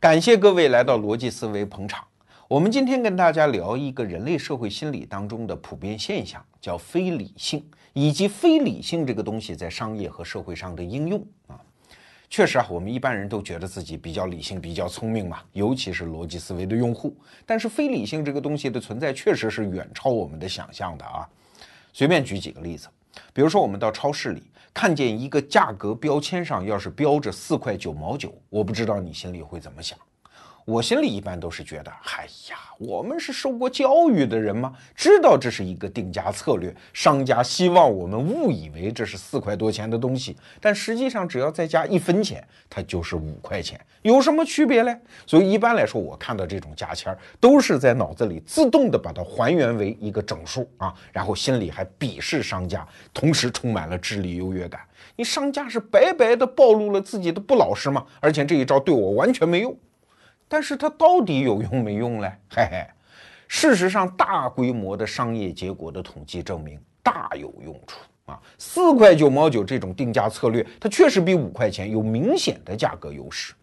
感谢各位来到逻辑思维捧场。我们今天跟大家聊一个人类社会心理当中的普遍现象，叫非理性，以及非理性这个东西在商业和社会上的应用啊。确实啊，我们一般人都觉得自己比较理性、比较聪明嘛，尤其是逻辑思维的用户。但是非理性这个东西的存在，确实是远超我们的想象的啊。随便举几个例子，比如说我们到超市里看见一个价格标签上要是标着四块九毛九，我不知道你心里会怎么想。我心里一般都是觉得，哎呀，我们是受过教育的人吗？知道这是一个定价策略，商家希望我们误以为这是四块多钱的东西，但实际上只要再加一分钱，它就是五块钱，有什么区别嘞？所以一般来说，我看到这种价签儿，都是在脑子里自动的把它还原为一个整数啊，然后心里还鄙视商家，同时充满了智力优越感。你商家是白白的暴露了自己的不老实吗？而且这一招对我完全没用。但是它到底有用没用嘞？嘿嘿，事实上，大规模的商业结果的统计证明大有用处啊！四块九毛九这种定价策略，它确实比五块钱有明显的价格优势。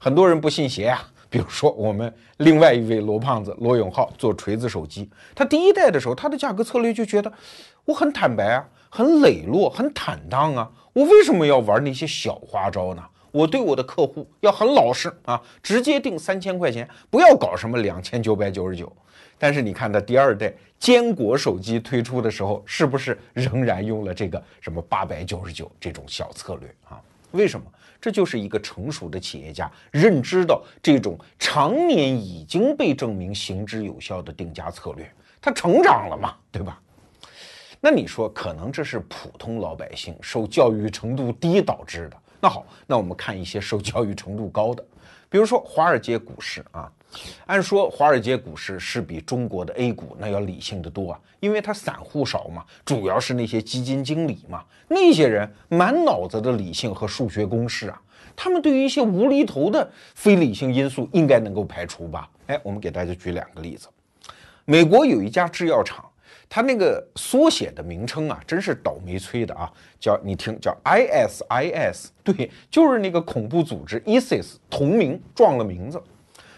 很多人不信邪啊，比如说我们另外一位罗胖子罗永浩做锤子手机，他第一代的时候，他的价格策略就觉得我很坦白啊，很磊落，很坦荡啊，我为什么要玩那些小花招呢？我对我的客户要很老实啊，直接定三千块钱，不要搞什么两千九百九十九。但是你看他第二代坚果手机推出的时候，是不是仍然用了这个什么八百九十九这种小策略啊？为什么？这就是一个成熟的企业家认知到这种常年已经被证明行之有效的定价策略，他成长了嘛，对吧？那你说，可能这是普通老百姓受教育程度低导致的。那好，那我们看一些受教育程度高的，比如说华尔街股市啊。按说华尔街股市是比中国的 A 股那要理性的多啊，因为它散户少嘛，主要是那些基金经理嘛，那些人满脑子的理性和数学公式啊，他们对于一些无厘头的非理性因素应该能够排除吧？哎，我们给大家举两个例子，美国有一家制药厂。它那个缩写的名称啊，真是倒霉催的啊！叫你听，叫 ISIS，对，就是那个恐怖组织 ISIS 同名撞了名字。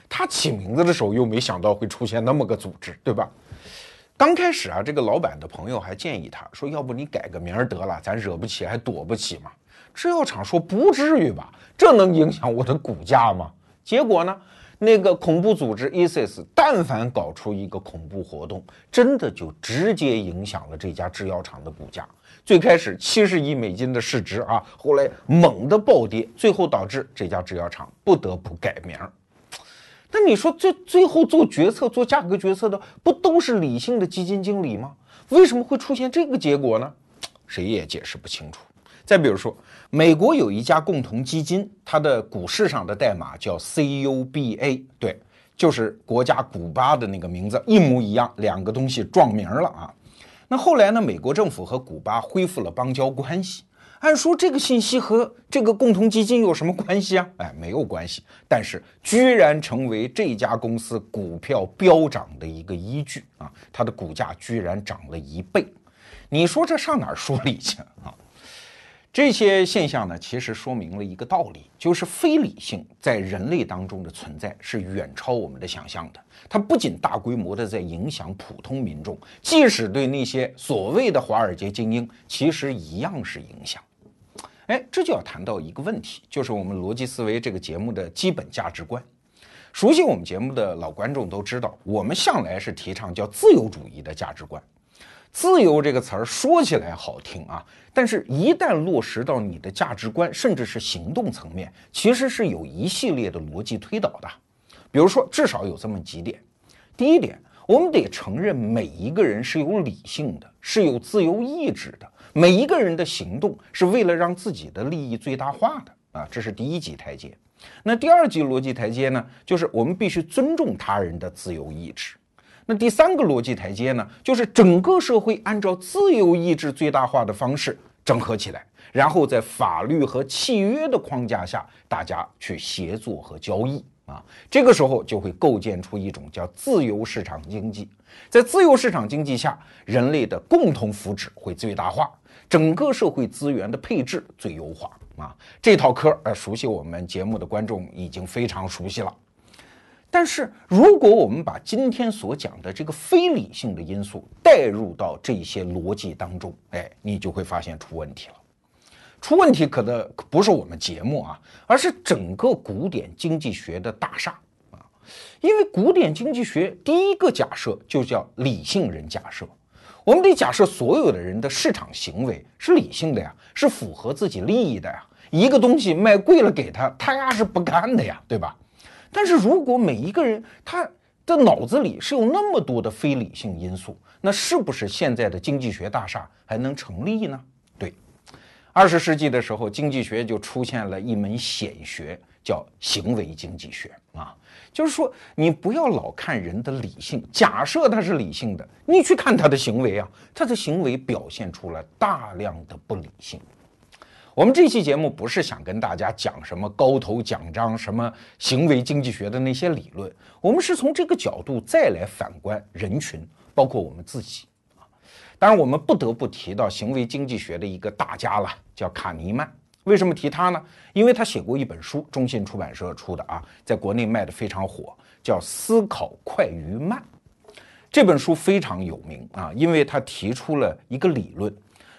他起名字的时候又没想到会出现那么个组织，对吧？刚开始啊，这个老板的朋友还建议他说：“要不你改个名儿得了，咱惹不起还躲不起嘛。”制药厂说：“不至于吧？这能影响我的股价吗？”结果呢？那个恐怖组织 ISIS，但凡搞出一个恐怖活动，真的就直接影响了这家制药厂的股价。最开始七十亿美金的市值啊，后来猛的暴跌，最后导致这家制药厂不得不改名。那你说，最最后做决策、做价格决策的，不都是理性的基金经理吗？为什么会出现这个结果呢？谁也解释不清楚。再比如说，美国有一家共同基金，它的股市上的代码叫 CUBA，对，就是国家古巴的那个名字一模一样，两个东西撞名了啊。那后来呢，美国政府和古巴恢复了邦交关系。按说这个信息和这个共同基金有什么关系啊？哎，没有关系，但是居然成为这家公司股票飙涨的一个依据啊！它的股价居然涨了一倍，你说这上哪儿说理去啊？这些现象呢，其实说明了一个道理，就是非理性在人类当中的存在是远超我们的想象的。它不仅大规模的在影响普通民众，即使对那些所谓的华尔街精英，其实一样是影响。哎，这就要谈到一个问题，就是我们逻辑思维这个节目的基本价值观。熟悉我们节目的老观众都知道，我们向来是提倡叫自由主义的价值观。自由这个词儿说起来好听啊，但是一旦落实到你的价值观，甚至是行动层面，其实是有一系列的逻辑推导的。比如说，至少有这么几点：第一点，我们得承认每一个人是有理性的，是有自由意志的，每一个人的行动是为了让自己的利益最大化的啊，这是第一级台阶。那第二级逻辑台阶呢，就是我们必须尊重他人的自由意志。那第三个逻辑台阶呢，就是整个社会按照自由意志最大化的方式整合起来，然后在法律和契约的框架下，大家去协作和交易啊，这个时候就会构建出一种叫自由市场经济。在自由市场经济下，人类的共同福祉会最大化，整个社会资源的配置最优化啊，这套科呃，熟悉我们节目的观众已经非常熟悉了。但是，如果我们把今天所讲的这个非理性的因素带入到这些逻辑当中，哎，你就会发现出问题了。出问题可能不是我们节目啊，而是整个古典经济学的大厦啊。因为古典经济学第一个假设就叫理性人假设，我们得假设所有的人的市场行为是理性的呀，是符合自己利益的呀。一个东西卖贵了给他，他丫是不干的呀，对吧？但是如果每一个人他的脑子里是有那么多的非理性因素，那是不是现在的经济学大厦还能成立呢？对，二十世纪的时候，经济学就出现了一门显学，叫行为经济学啊。就是说，你不要老看人的理性，假设他是理性的，你去看他的行为啊，他的行为表现出了大量的不理性。我们这期节目不是想跟大家讲什么高头奖章、什么行为经济学的那些理论，我们是从这个角度再来反观人群，包括我们自己啊。当然，我们不得不提到行为经济学的一个大家了，叫卡尼曼。为什么提他呢？因为他写过一本书，中信出版社出的啊，在国内卖的非常火，叫《思考快与慢》。这本书非常有名啊，因为他提出了一个理论。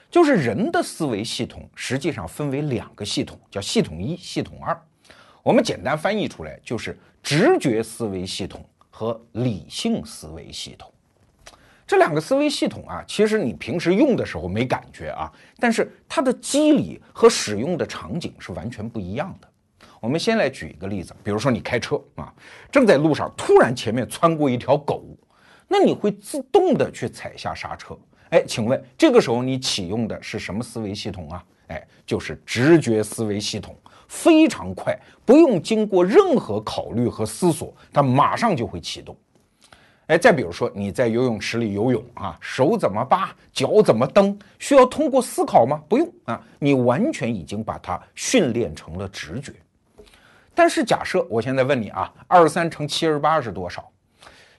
就是人的思维系统实际上分为两个系统，叫系统一、系统二。我们简单翻译出来就是直觉思维系统和理性思维系统。这两个思维系统啊，其实你平时用的时候没感觉啊，但是它的机理和使用的场景是完全不一样的。我们先来举一个例子，比如说你开车啊，正在路上，突然前面窜过一条狗，那你会自动的去踩下刹车。哎，请问这个时候你启用的是什么思维系统啊？哎，就是直觉思维系统，非常快，不用经过任何考虑和思索，它马上就会启动。哎，再比如说你在游泳池里游泳啊，手怎么扒，脚怎么蹬，需要通过思考吗？不用啊，你完全已经把它训练成了直觉。但是假设我现在问你啊，二十三乘七十八是多少？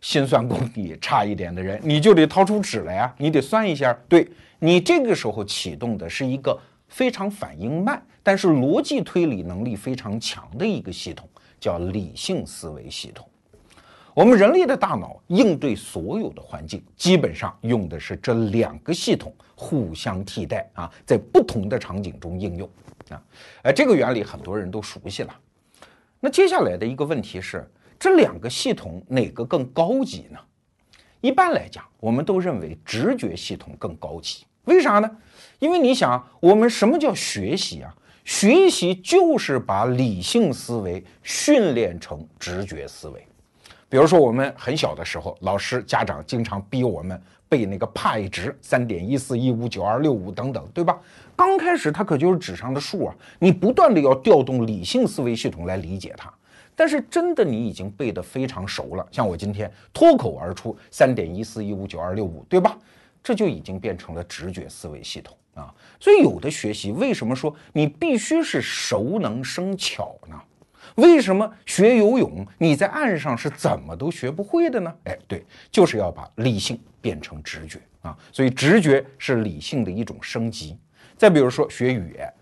心算功底差一点的人，你就得掏出纸来呀，你得算一下。对你这个时候启动的是一个非常反应慢，但是逻辑推理能力非常强的一个系统，叫理性思维系统。我们人类的大脑应对所有的环境，基本上用的是这两个系统互相替代啊，在不同的场景中应用啊。哎，这个原理很多人都熟悉了。那接下来的一个问题是。这两个系统哪个更高级呢？一般来讲，我们都认为直觉系统更高级。为啥呢？因为你想，我们什么叫学习啊？学习就是把理性思维训练成直觉思维。比如说，我们很小的时候，老师、家长经常逼我们背那个派值，三点一四一五九二六五等等，对吧？刚开始它可就是纸上的数啊，你不断的要调动理性思维系统来理解它。但是真的，你已经背得非常熟了，像我今天脱口而出三点一四一五九二六五，对吧？这就已经变成了直觉思维系统啊。所以有的学习为什么说你必须是熟能生巧呢？为什么学游泳你在岸上是怎么都学不会的呢？哎，对，就是要把理性变成直觉啊。所以直觉是理性的一种升级。再比如说学语言。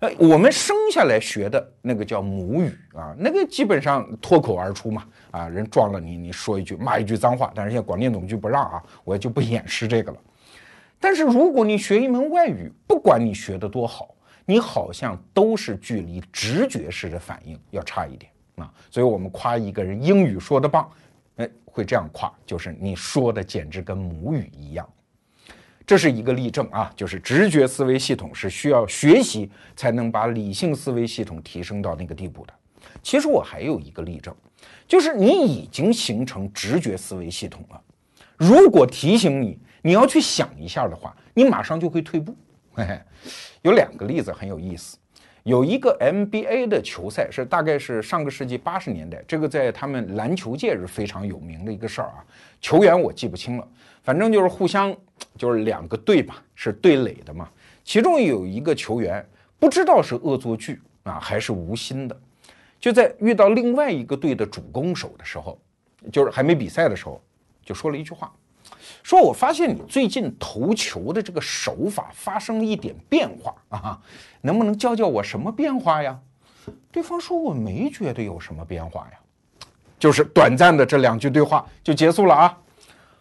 哎，我们生下来学的那个叫母语啊，那个基本上脱口而出嘛啊，人撞了你，你说一句骂一句脏话，但是现在广电总局不让啊，我就不演示这个了。但是如果你学一门外语，不管你学的多好，你好像都是距离直觉式的反应要差一点啊。所以我们夸一个人英语说的棒，哎，会这样夸，就是你说的简直跟母语一样。这是一个例证啊，就是直觉思维系统是需要学习才能把理性思维系统提升到那个地步的。其实我还有一个例证，就是你已经形成直觉思维系统了。如果提醒你你要去想一下的话，你马上就会退步。嘿嘿，有两个例子很有意思。有一个 NBA 的球赛是大概是上个世纪八十年代，这个在他们篮球界是非常有名的一个事儿啊。球员我记不清了，反正就是互相。就是两个队吧，是对垒的嘛。其中有一个球员不知道是恶作剧啊，还是无心的，就在遇到另外一个队的主攻手的时候，就是还没比赛的时候，就说了一句话，说我发现你最近投球的这个手法发生了一点变化啊，能不能教教我什么变化呀？对方说我没觉得有什么变化呀，就是短暂的这两句对话就结束了啊。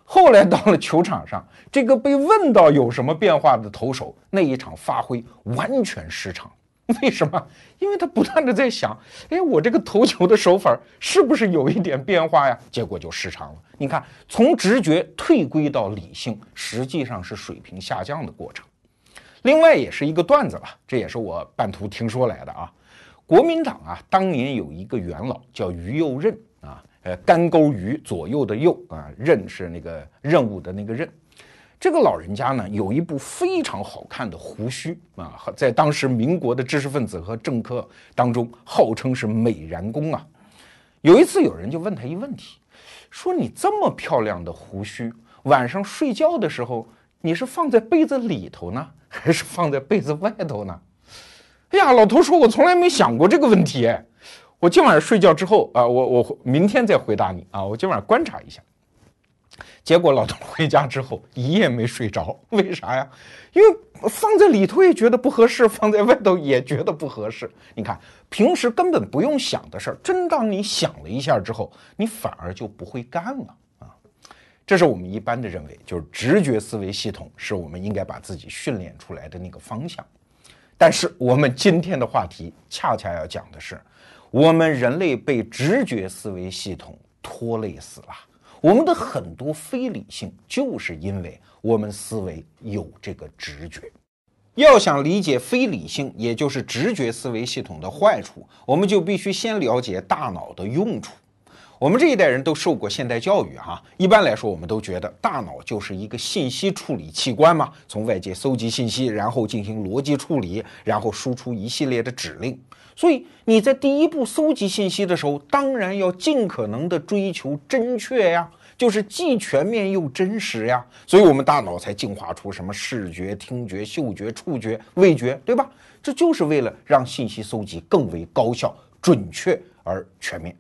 后来到了球场上，这个被问到有什么变化的投手，那一场发挥完全失常。为什么？因为他不断的在想，哎，我这个投球的手法是不是有一点变化呀？结果就失常了。你看，从直觉退归到理性，实际上是水平下降的过程。另外，也是一个段子吧，这也是我半途听说来的啊。国民党啊，当年有一个元老叫于右任啊。呃，干钩鱼左右的右啊，任是那个任务的那个任。这个老人家呢，有一部非常好看的胡须啊，在当时民国的知识分子和政客当中，号称是美髯公啊。有一次，有人就问他一问题，说：“你这么漂亮的胡须，晚上睡觉的时候，你是放在被子里头呢，还是放在被子外头呢？”哎呀，老头说：“我从来没想过这个问题。”哎我今晚上睡觉之后啊，我我明天再回答你啊。我今晚上观察一下，结果老头回家之后一夜没睡着，为啥呀？因为放在里头也觉得不合适，放在外头也觉得不合适。你看，平时根本不用想的事儿，真当你想了一下之后，你反而就不会干了啊。这是我们一般的认为，就是直觉思维系统是我们应该把自己训练出来的那个方向。但是我们今天的话题恰恰要讲的是。我们人类被直觉思维系统拖累死了。我们的很多非理性，就是因为我们思维有这个直觉。要想理解非理性，也就是直觉思维系统的坏处，我们就必须先了解大脑的用处。我们这一代人都受过现代教育，哈，一般来说，我们都觉得大脑就是一个信息处理器官嘛，从外界搜集信息，然后进行逻辑处理，然后输出一系列的指令。所以你在第一步搜集信息的时候，当然要尽可能的追求真确呀，就是既全面又真实呀。所以我们大脑才进化出什么视觉、听觉、嗅觉、触觉、味觉，对吧？这就是为了让信息搜集更为高效、准确而全面。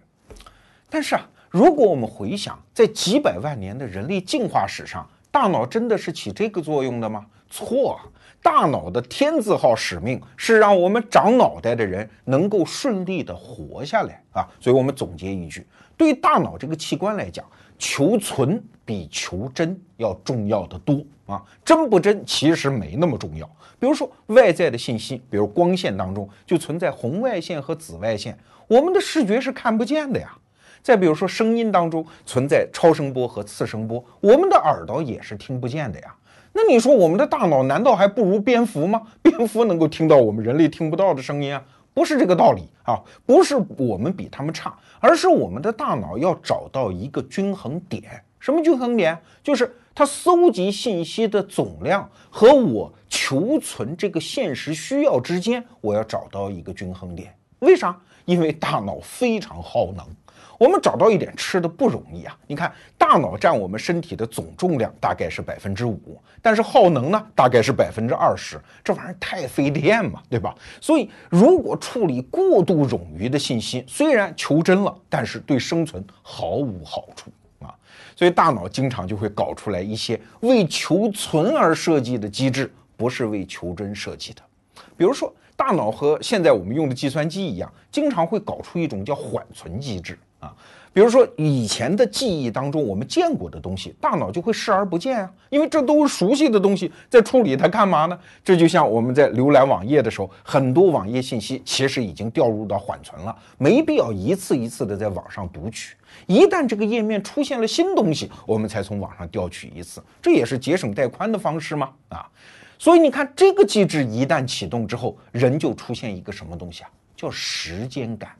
但是啊，如果我们回想在几百万年的人类进化史上，大脑真的是起这个作用的吗？错。大脑的天字号使命是让我们长脑袋的人能够顺利的活下来啊！所以我们总结一句：对大脑这个器官来讲，求存比求真要重要的多啊！真不真其实没那么重要。比如说外在的信息，比如光线当中就存在红外线和紫外线，我们的视觉是看不见的呀。再比如说声音当中存在超声波和次声波，我们的耳朵也是听不见的呀。那你说我们的大脑难道还不如蝙蝠吗？蝙蝠能够听到我们人类听不到的声音啊？不是这个道理啊！不是我们比他们差，而是我们的大脑要找到一个均衡点。什么均衡点？就是它搜集信息的总量和我求存这个现实需要之间，我要找到一个均衡点。为啥？因为大脑非常耗能。我们找到一点吃的不容易啊！你看，大脑占我们身体的总重量大概是百分之五，但是耗能呢，大概是百分之二十，这玩意儿太费电嘛，对吧？所以，如果处理过度冗余的信息，虽然求真了，但是对生存毫无好处啊！所以，大脑经常就会搞出来一些为求存而设计的机制，不是为求真设计的，比如说。大脑和现在我们用的计算机一样，经常会搞出一种叫缓存机制啊。比如说以前的记忆当中我们见过的东西，大脑就会视而不见啊，因为这都是熟悉的东西，在处理它干嘛呢？这就像我们在浏览网页的时候，很多网页信息其实已经调入到缓存了，没必要一次一次的在网上读取。一旦这个页面出现了新东西，我们才从网上调取一次，这也是节省带宽的方式吗？啊？所以你看，这个机制一旦启动之后，人就出现一个什么东西啊？叫时间感。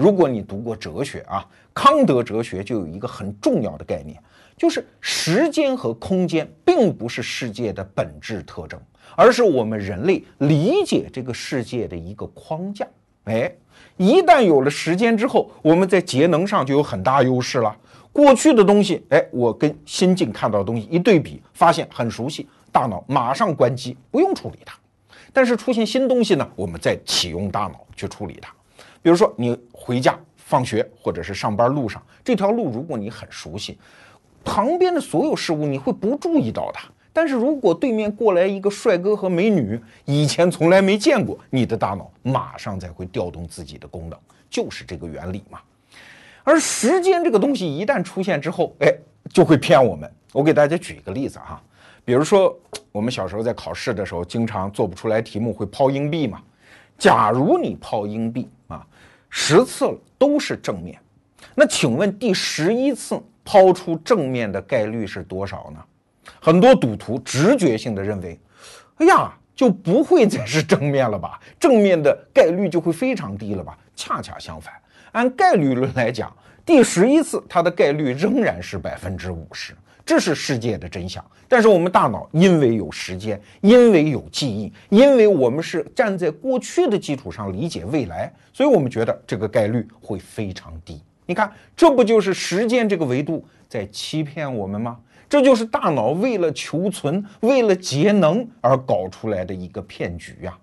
如果你读过哲学啊，康德哲学就有一个很重要的概念，就是时间和空间并不是世界的本质特征，而是我们人类理解这个世界的一个框架。哎，一旦有了时间之后，我们在节能上就有很大优势了。过去的东西，哎，我跟新近看到的东西一对比，发现很熟悉。大脑马上关机，不用处理它。但是出现新东西呢，我们再启用大脑去处理它。比如说你回家、放学或者是上班路上，这条路如果你很熟悉，旁边的所有事物你会不注意到它。但是如果对面过来一个帅哥和美女，以前从来没见过，你的大脑马上才会调动自己的功能，就是这个原理嘛。而时间这个东西一旦出现之后，哎，就会骗我们。我给大家举一个例子哈，比如说我们小时候在考试的时候，经常做不出来题目会抛硬币嘛。假如你抛硬币啊，十次了都是正面，那请问第十一次抛出正面的概率是多少呢？很多赌徒直觉性的认为，哎呀，就不会再是正面了吧？正面的概率就会非常低了吧？恰恰相反，按概率论来讲，第十一次它的概率仍然是百分之五十，这是世界的真相。但是我们大脑因为有时间，因为有记忆，因为我们是站在过去的基础上理解未来，所以我们觉得这个概率会非常低。你看，这不就是时间这个维度在欺骗我们吗？这就是大脑为了求存、为了节能而搞出来的一个骗局呀！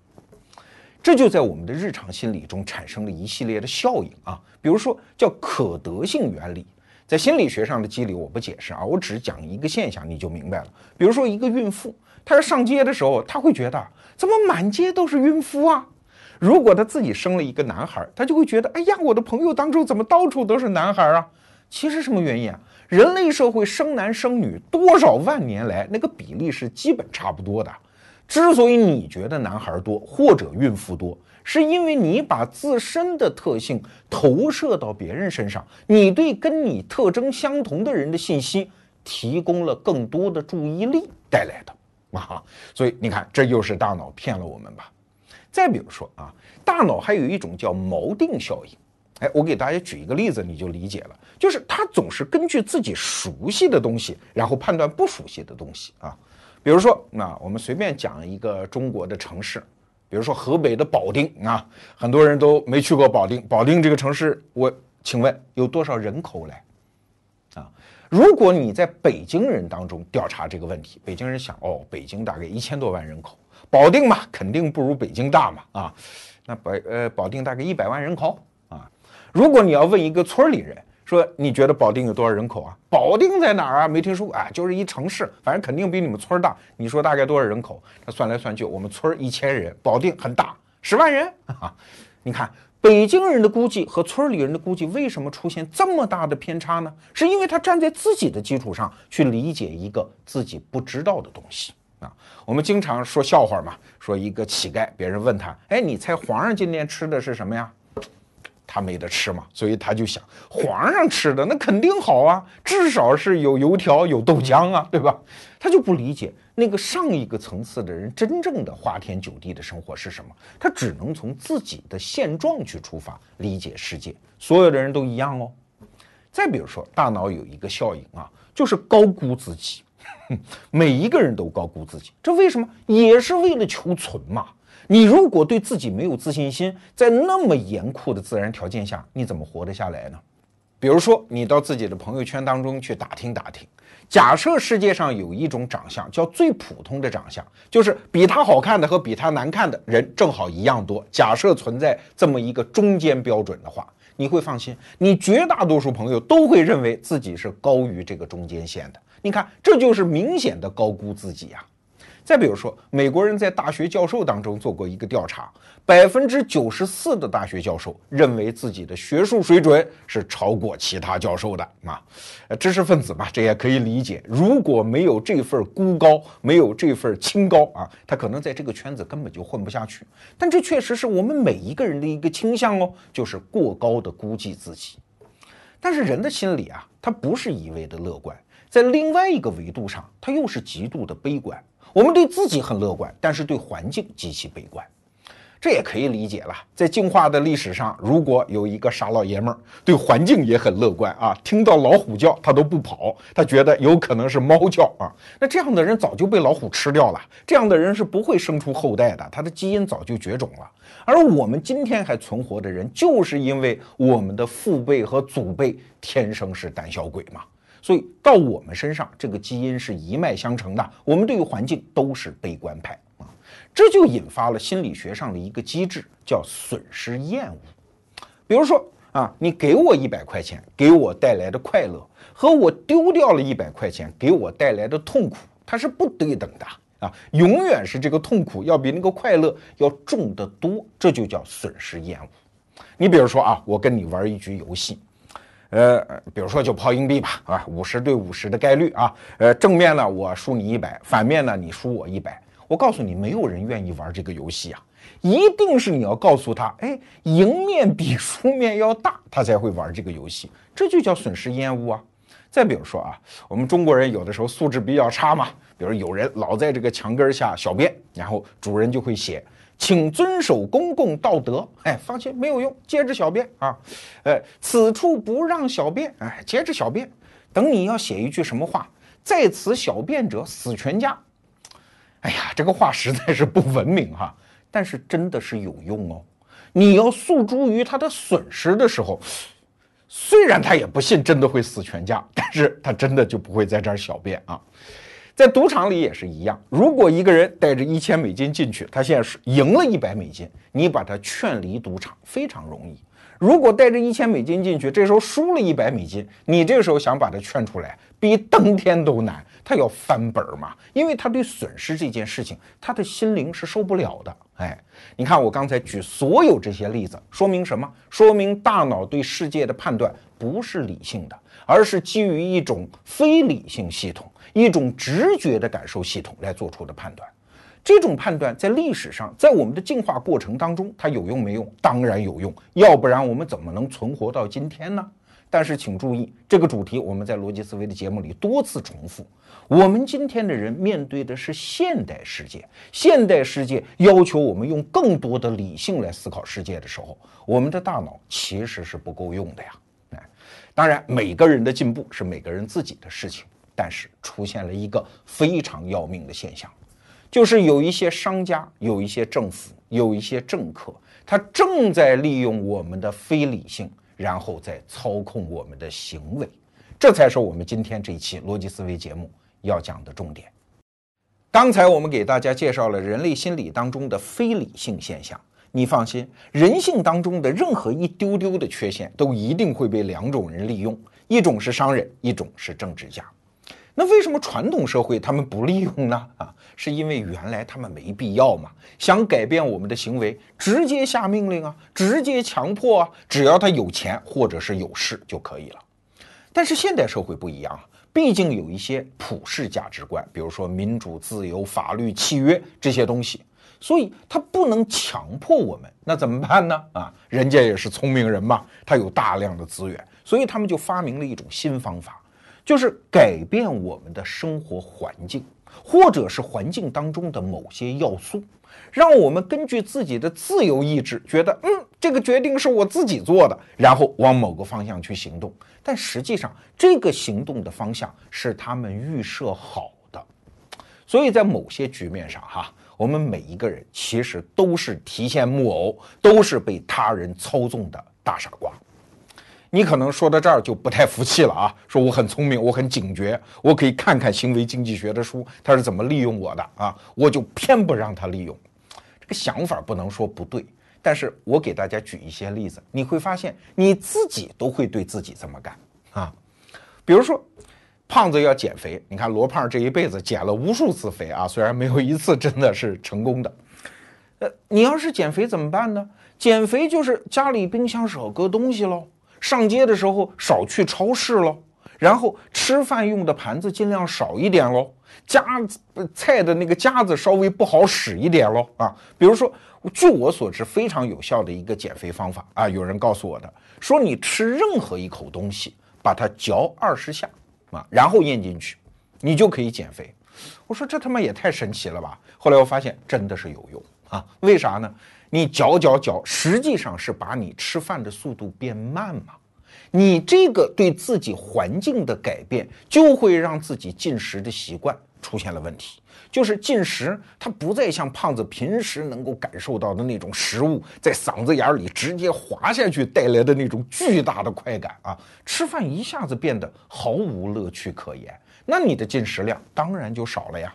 这就在我们的日常心理中产生了一系列的效应啊，比如说叫可得性原理，在心理学上的机理我不解释啊，我只讲一个现象你就明白了。比如说一个孕妇，她要上街的时候，她会觉得怎么满街都是孕妇啊？如果她自己生了一个男孩，她就会觉得哎呀，我的朋友当中怎么到处都是男孩啊？其实什么原因啊？人类社会生男生女多少万年来，那个比例是基本差不多的。之所以你觉得男孩多或者孕妇多，是因为你把自身的特性投射到别人身上，你对跟你特征相同的人的信息提供了更多的注意力带来的啊。所以你看，这又是大脑骗了我们吧？再比如说啊，大脑还有一种叫锚定效应。哎，我给大家举一个例子，你就理解了。就是他总是根据自己熟悉的东西，然后判断不熟悉的东西啊。比如说，那我们随便讲一个中国的城市，比如说河北的保定啊，很多人都没去过保定。保定这个城市，我请问有多少人口来？啊，如果你在北京人当中调查这个问题，北京人想，哦，北京大概一千多万人口，保定嘛，肯定不如北京大嘛，啊，那保呃保定大概一百万人口啊。如果你要问一个村里人说你觉得保定有多少人口啊？保定在哪儿啊？没听说过啊，就是一城市，反正肯定比你们村儿大。你说大概多少人口？他算来算去，我们村儿一千人，保定很大，十万人啊。你看北京人的估计和村里人的估计为什么出现这么大的偏差呢？是因为他站在自己的基础上去理解一个自己不知道的东西啊。我们经常说笑话嘛，说一个乞丐，别人问他，哎，你猜皇上今天吃的是什么呀？他没得吃嘛，所以他就想皇上吃的那肯定好啊，至少是有油条有豆浆啊，对吧？他就不理解那个上一个层次的人真正的花天酒地的生活是什么，他只能从自己的现状去出发理解世界。所有的人都一样哦。再比如说，大脑有一个效应啊，就是高估自己，每一个人都高估自己，这为什么？也是为了求存嘛。你如果对自己没有自信心，在那么严酷的自然条件下，你怎么活得下来呢？比如说，你到自己的朋友圈当中去打听打听，假设世界上有一种长相叫最普通的长相，就是比他好看的和比他难看的人正好一样多。假设存在这么一个中间标准的话，你会放心，你绝大多数朋友都会认为自己是高于这个中间线的。你看，这就是明显的高估自己呀。再比如说，美国人在大学教授当中做过一个调查，百分之九十四的大学教授认为自己的学术水准是超过其他教授的啊，知识分子嘛，这也可以理解。如果没有这份孤高，没有这份清高啊，他可能在这个圈子根本就混不下去。但这确实是我们每一个人的一个倾向哦，就是过高的估计自己。但是人的心理啊，他不是一味的乐观，在另外一个维度上，他又是极度的悲观。我们对自己很乐观，但是对环境极其悲观，这也可以理解了。在进化的历史上，如果有一个傻老爷们儿对环境也很乐观啊，听到老虎叫他都不跑，他觉得有可能是猫叫啊，那这样的人早就被老虎吃掉了。这样的人是不会生出后代的，他的基因早就绝种了。而我们今天还存活的人，就是因为我们的父辈和祖辈天生是胆小鬼嘛。所以到我们身上，这个基因是一脉相承的。我们对于环境都是悲观派啊，这就引发了心理学上的一个机制，叫损失厌恶。比如说，啊，你给我一百块钱，给我带来的快乐，和我丢掉了一百块钱给我带来的痛苦，它是不对等的啊，永远是这个痛苦要比那个快乐要重得多，这就叫损失厌恶。你比如说啊，我跟你玩一局游戏。呃，比如说就抛硬币吧，啊，五十对五十的概率啊，呃，正面呢我输你一百，反面呢你输我一百。我告诉你，没有人愿意玩这个游戏啊，一定是你要告诉他，哎，赢面比输面要大，他才会玩这个游戏，这就叫损失厌恶啊。再比如说啊，我们中国人有的时候素质比较差嘛，比如有人老在这个墙根下小便，然后主人就会写。请遵守公共道德。哎，放心，没有用，接着小便啊。呃，此处不让小便。哎，接着小便。等你要写一句什么话，在此小便者死全家。哎呀，这个话实在是不文明哈，但是真的是有用哦。你要诉诸于他的损失的时候，虽然他也不信真的会死全家，但是他真的就不会在这儿小便啊。在赌场里也是一样，如果一个人带着一千美金进去，他现在是赢了一百美金，你把他劝离赌场非常容易。如果带着一千美金进去，这时候输了一百美金，你这个时候想把他劝出来，比登天都难。他要翻本嘛，因为他对损失这件事情，他的心灵是受不了的。哎，你看我刚才举所有这些例子，说明什么？说明大脑对世界的判断不是理性的，而是基于一种非理性系统。一种直觉的感受系统来做出的判断，这种判断在历史上，在我们的进化过程当中，它有用没用？当然有用，要不然我们怎么能存活到今天呢？但是请注意，这个主题我们在逻辑思维的节目里多次重复。我们今天的人面对的是现代世界，现代世界要求我们用更多的理性来思考世界的时候，我们的大脑其实是不够用的呀。哎，当然，每个人的进步是每个人自己的事情。但是出现了一个非常要命的现象，就是有一些商家、有一些政府、有一些政客，他正在利用我们的非理性，然后在操控我们的行为。这才是我们今天这一期逻辑思维节目要讲的重点。刚才我们给大家介绍了人类心理当中的非理性现象，你放心，人性当中的任何一丢丢的缺陷，都一定会被两种人利用：一种是商人，一种是政治家。那为什么传统社会他们不利用呢？啊，是因为原来他们没必要嘛。想改变我们的行为，直接下命令啊，直接强迫啊，只要他有钱或者是有势就可以了。但是现代社会不一样啊，毕竟有一些普世价值观，比如说民主、自由、法律、契约这些东西，所以他不能强迫我们。那怎么办呢？啊，人家也是聪明人嘛，他有大量的资源，所以他们就发明了一种新方法。就是改变我们的生活环境，或者是环境当中的某些要素，让我们根据自己的自由意志，觉得嗯，这个决定是我自己做的，然后往某个方向去行动。但实际上，这个行动的方向是他们预设好的。所以在某些局面上，哈，我们每一个人其实都是提线木偶，都是被他人操纵的大傻瓜。你可能说到这儿就不太服气了啊，说我很聪明，我很警觉，我可以看看行为经济学的书，他是怎么利用我的啊，我就偏不让他利用。这个想法不能说不对，但是我给大家举一些例子，你会发现你自己都会对自己这么干啊。比如说，胖子要减肥，你看罗胖这一辈子减了无数次肥啊，虽然没有一次真的是成功的。呃，你要是减肥怎么办呢？减肥就是家里冰箱少搁东西喽。上街的时候少去超市喽，然后吃饭用的盘子尽量少一点喽，夹菜的那个夹子稍微不好使一点喽啊。比如说，据我所知非常有效的一个减肥方法啊，有人告诉我的，说你吃任何一口东西，把它嚼二十下啊，然后咽进去，你就可以减肥。我说这他妈也太神奇了吧！后来我发现真的是有用啊，为啥呢？你嚼嚼嚼，实际上是把你吃饭的速度变慢嘛？你这个对自己环境的改变，就会让自己进食的习惯出现了问题。就是进食，它不再像胖子平时能够感受到的那种食物在嗓子眼里直接滑下去带来的那种巨大的快感啊！吃饭一下子变得毫无乐趣可言，那你的进食量当然就少了呀。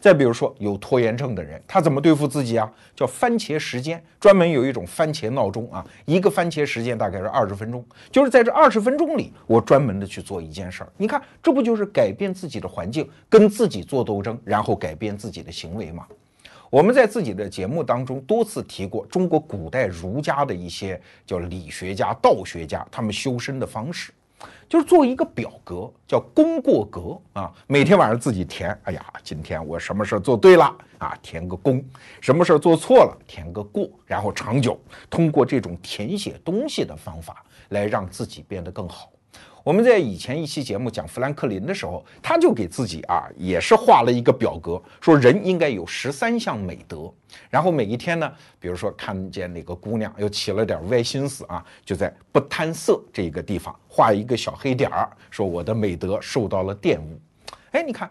再比如说有拖延症的人，他怎么对付自己啊？叫番茄时间，专门有一种番茄闹钟啊，一个番茄时间大概是二十分钟，就是在这二十分钟里，我专门的去做一件事儿。你看，这不就是改变自己的环境，跟自己做斗争，然后改变自己的行为吗？我们在自己的节目当中多次提过中国古代儒家的一些叫理学家、道学家他们修身的方式。就是做一个表格，叫功过格啊，每天晚上自己填。哎呀，今天我什么事儿做对了啊，填个功；什么事儿做错了，填个过。然后长久通过这种填写东西的方法来让自己变得更好。我们在以前一期节目讲富兰克林的时候，他就给自己啊也是画了一个表格，说人应该有十三项美德。然后每一天呢，比如说看见哪个姑娘又起了点歪心思啊，就在不贪色这个地方画一个小黑点儿，说我的美德受到了玷污。哎，你看，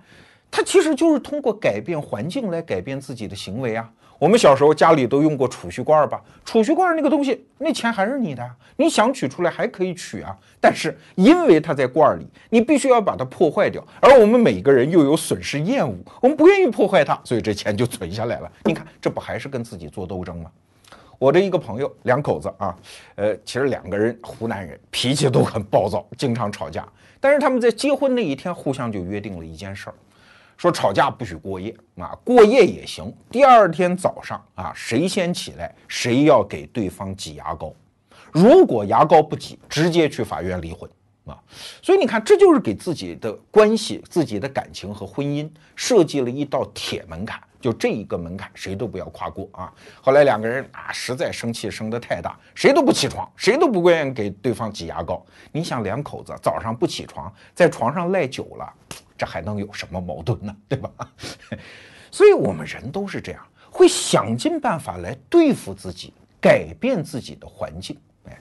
他其实就是通过改变环境来改变自己的行为啊。我们小时候家里都用过储蓄罐吧？储蓄罐那个东西，那钱还是你的，你想取出来还可以取啊。但是因为它在罐里，你必须要把它破坏掉。而我们每个人又有损失厌恶，我们不愿意破坏它，所以这钱就存下来了。你看，这不还是跟自己做斗争吗？我的一个朋友，两口子啊，呃，其实两个人湖南人，脾气都很暴躁，经常吵架。但是他们在结婚那一天，互相就约定了一件事儿。说吵架不许过夜啊，过夜也行。第二天早上啊，谁先起来，谁要给对方挤牙膏。如果牙膏不挤，直接去法院离婚啊。所以你看，这就是给自己的关系、自己的感情和婚姻设计了一道铁门槛，就这一个门槛，谁都不要跨过啊。后来两个人啊，实在生气生得太大，谁都不起床，谁都不愿意给对方挤牙膏。你想，两口子早上不起床，在床上赖久了。这还能有什么矛盾呢？对吧？所以，我们人都是这样，会想尽办法来对付自己，改变自己的环境。哎，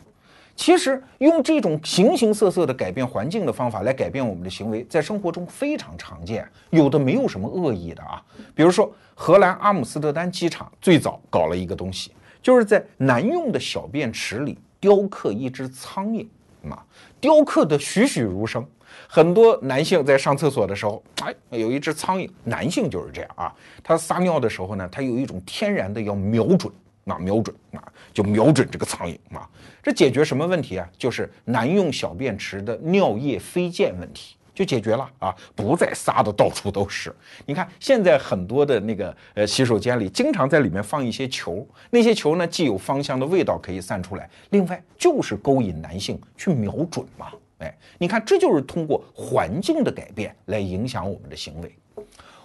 其实用这种形形色色的改变环境的方法来改变我们的行为，在生活中非常常见，有的没有什么恶意的啊。比如说，荷兰阿姆斯特丹机场最早搞了一个东西，就是在男用的小便池里雕刻一只苍蝇，嘛，雕刻的栩栩如生。很多男性在上厕所的时候，哎，有一只苍蝇。男性就是这样啊，他撒尿的时候呢，他有一种天然的要瞄准，啊，瞄准啊，就瞄准这个苍蝇啊。这解决什么问题啊？就是男用小便池的尿液飞溅问题就解决了啊，不再撒的到处都是。你看现在很多的那个呃洗手间里，经常在里面放一些球，那些球呢，既有芳香的味道可以散出来，另外就是勾引男性去瞄准嘛。哎，你看，这就是通过环境的改变来影响我们的行为。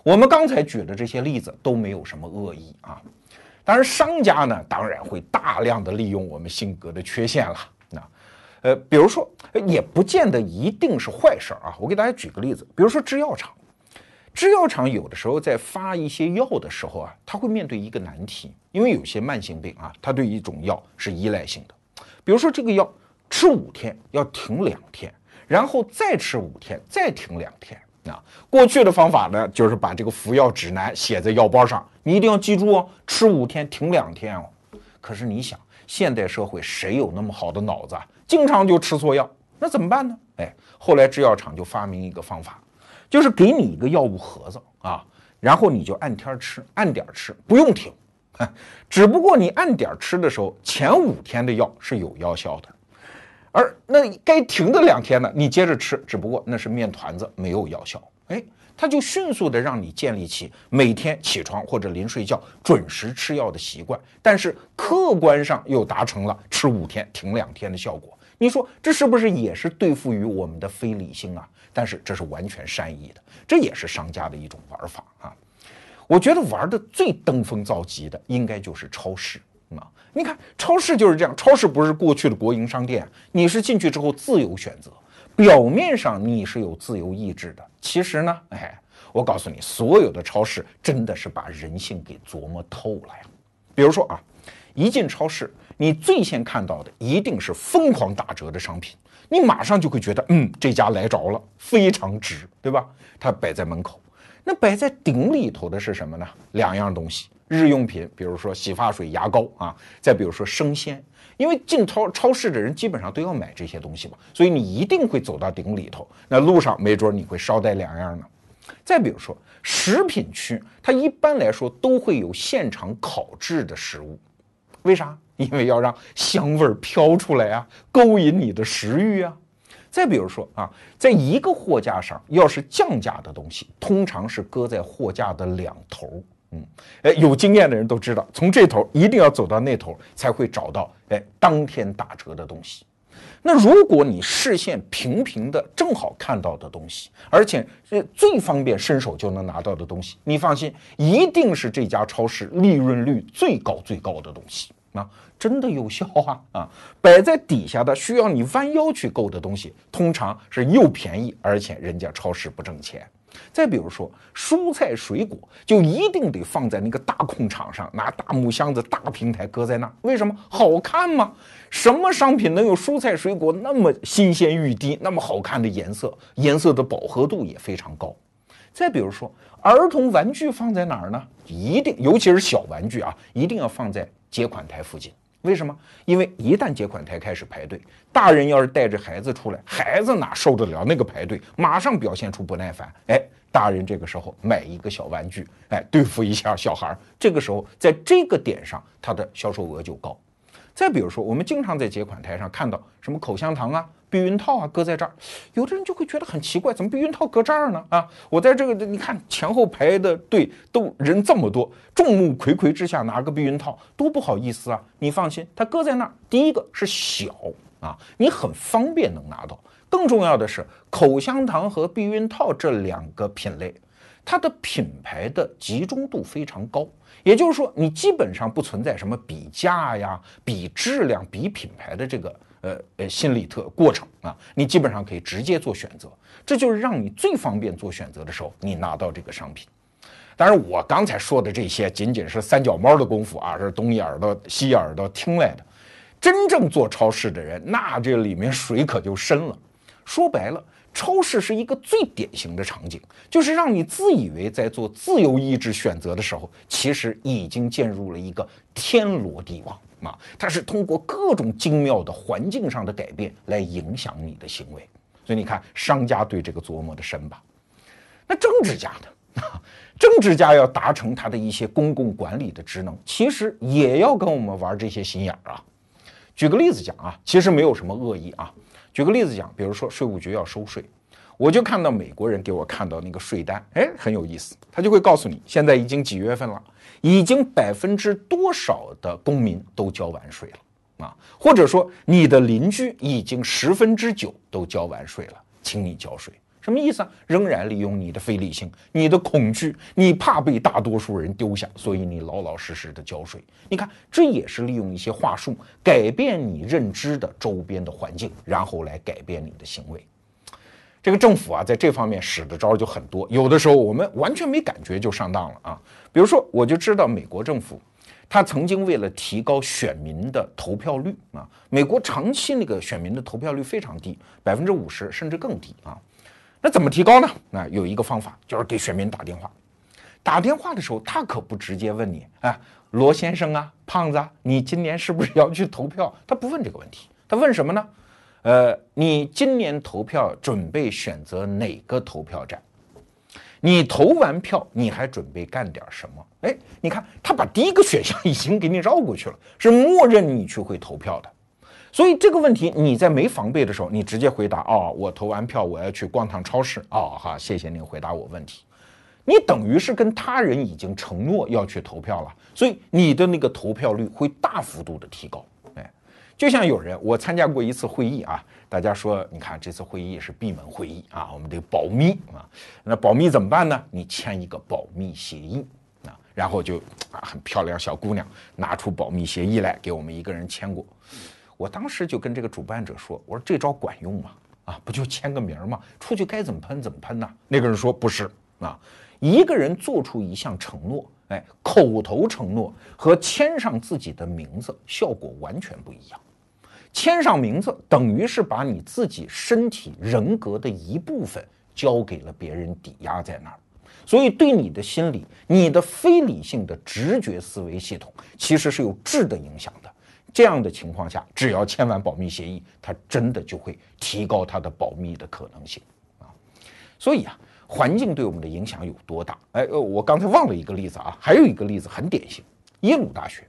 我们刚才举的这些例子都没有什么恶意啊。当然，商家呢，当然会大量的利用我们性格的缺陷了。那，呃，比如说，也不见得一定是坏事啊。我给大家举个例子，比如说制药厂，制药厂有的时候在发一些药的时候啊，他会面对一个难题，因为有些慢性病啊，它对一种药是依赖性的，比如说这个药。吃五天要停两天，然后再吃五天，再停两天。啊，过去的方法呢，就是把这个服药指南写在药包上，你一定要记住哦，吃五天停两天哦。可是你想，现代社会谁有那么好的脑子啊？经常就吃错药，那怎么办呢？哎，后来制药厂就发明一个方法，就是给你一个药物盒子啊，然后你就按天吃，按点吃，不用停。只不过你按点吃的时候，前五天的药是有药效的。而那该停的两天呢，你接着吃，只不过那是面团子，没有药效。哎，他就迅速的让你建立起每天起床或者临睡觉准时吃药的习惯，但是客观上又达成了吃五天停两天的效果。你说这是不是也是对付于我们的非理性啊？但是这是完全善意的，这也是商家的一种玩法啊。我觉得玩的最登峰造极的，应该就是超市。啊你看，超市就是这样。超市不是过去的国营商店，你是进去之后自由选择，表面上你是有自由意志的，其实呢，哎，我告诉你，所有的超市真的是把人性给琢磨透了呀。比如说啊，一进超市，你最先看到的一定是疯狂打折的商品，你马上就会觉得，嗯，这家来着了，非常值，对吧？它摆在门口，那摆在顶里头的是什么呢？两样东西。日用品，比如说洗发水、牙膏啊，再比如说生鲜，因为进超超市的人基本上都要买这些东西嘛，所以你一定会走到顶里头。那路上没准你会捎带两样呢。再比如说，食品区它一般来说都会有现场烤制的食物，为啥？因为要让香味儿飘出来啊，勾引你的食欲啊。再比如说啊，在一个货架上，要是降价的东西，通常是搁在货架的两头。嗯，哎，有经验的人都知道，从这头一定要走到那头，才会找到哎当天打折的东西。那如果你视线平平的，正好看到的东西，而且是最方便伸手就能拿到的东西，你放心，一定是这家超市利润率最高最高的东西啊，真的有效啊啊！摆在底下的需要你弯腰去够的东西，通常是又便宜，而且人家超市不挣钱。再比如说，蔬菜水果就一定得放在那个大空场上，拿大木箱子、大平台搁在那儿，为什么？好看吗？什么商品能有蔬菜水果那么新鲜欲滴、那么好看的颜色？颜色的饱和度也非常高。再比如说，儿童玩具放在哪儿呢？一定，尤其是小玩具啊，一定要放在结款台附近。为什么？因为一旦结款台开始排队，大人要是带着孩子出来，孩子哪受得了那个排队？马上表现出不耐烦。哎，大人这个时候买一个小玩具，哎，对付一下小孩儿。这个时候，在这个点上，他的销售额就高。再比如说，我们经常在结款台上看到什么口香糖啊、避孕套啊，搁在这儿，有的人就会觉得很奇怪，怎么避孕套搁这儿呢？啊，我在这个，你看前后排的队都人这么多，众目睽睽之下拿个避孕套多不好意思啊！你放心，它搁在那儿，第一个是小啊，你很方便能拿到。更重要的是，口香糖和避孕套这两个品类，它的品牌的集中度非常高。也就是说，你基本上不存在什么比价呀、比质量、比品牌的这个呃呃心理特过程啊，你基本上可以直接做选择，这就是让你最方便做选择的时候，你拿到这个商品。当然，我刚才说的这些仅仅是三脚猫的功夫啊，是东一耳朵西一耳朵听来的。真正做超市的人，那这里面水可就深了。说白了。超市是一个最典型的场景，就是让你自以为在做自由意志选择的时候，其实已经进入了一个天罗地网啊！它是通过各种精妙的环境上的改变来影响你的行为。所以你看，商家对这个琢磨的深吧？那政治家呢？政治家要达成他的一些公共管理的职能，其实也要跟我们玩这些心眼儿啊。举个例子讲啊，其实没有什么恶意啊。举个例子讲，比如说税务局要收税，我就看到美国人给我看到那个税单，哎，很有意思，他就会告诉你现在已经几月份了，已经百分之多少的公民都交完税了啊，或者说你的邻居已经十分之九都交完税了，请你交税。什么意思啊？仍然利用你的非理性、你的恐惧，你怕被大多数人丢下，所以你老老实实的交税。你看，这也是利用一些话术改变你认知的周边的环境，然后来改变你的行为。这个政府啊，在这方面使的招就很多，有的时候我们完全没感觉就上当了啊。比如说，我就知道美国政府，他曾经为了提高选民的投票率啊，美国长期那个选民的投票率非常低，百分之五十甚至更低啊。那怎么提高呢？那有一个方法，就是给选民打电话。打电话的时候，他可不直接问你，哎，罗先生啊，胖子，你今年是不是要去投票？他不问这个问题，他问什么呢？呃，你今年投票准备选择哪个投票站？你投完票，你还准备干点什么？哎，你看，他把第一个选项已经给你绕过去了，是默认你去会投票的。所以这个问题你在没防备的时候，你直接回答哦，我投完票，我要去逛趟超市。哦，好，谢谢您回答我问题。你等于是跟他人已经承诺要去投票了，所以你的那个投票率会大幅度的提高。就像有人，我参加过一次会议啊，大家说，你看这次会议是闭门会议啊，我们得保密啊。那保密怎么办呢？你签一个保密协议啊，然后就啊，很漂亮小姑娘拿出保密协议来给我们一个人签过。我当时就跟这个主办者说：“我说这招管用吗？啊，不就签个名吗？出去该怎么喷怎么喷呢？”那个人说：“不是啊，一个人做出一项承诺，哎，口头承诺和签上自己的名字效果完全不一样。签上名字等于是把你自己身体人格的一部分交给了别人，抵押在那儿，所以对你的心理、你的非理性的直觉思维系统其实是有质的影响的。”这样的情况下，只要签完保密协议，它真的就会提高它的保密的可能性啊。所以啊，环境对我们的影响有多大？哎，呃，我刚才忘了一个例子啊，还有一个例子很典型，耶鲁大学。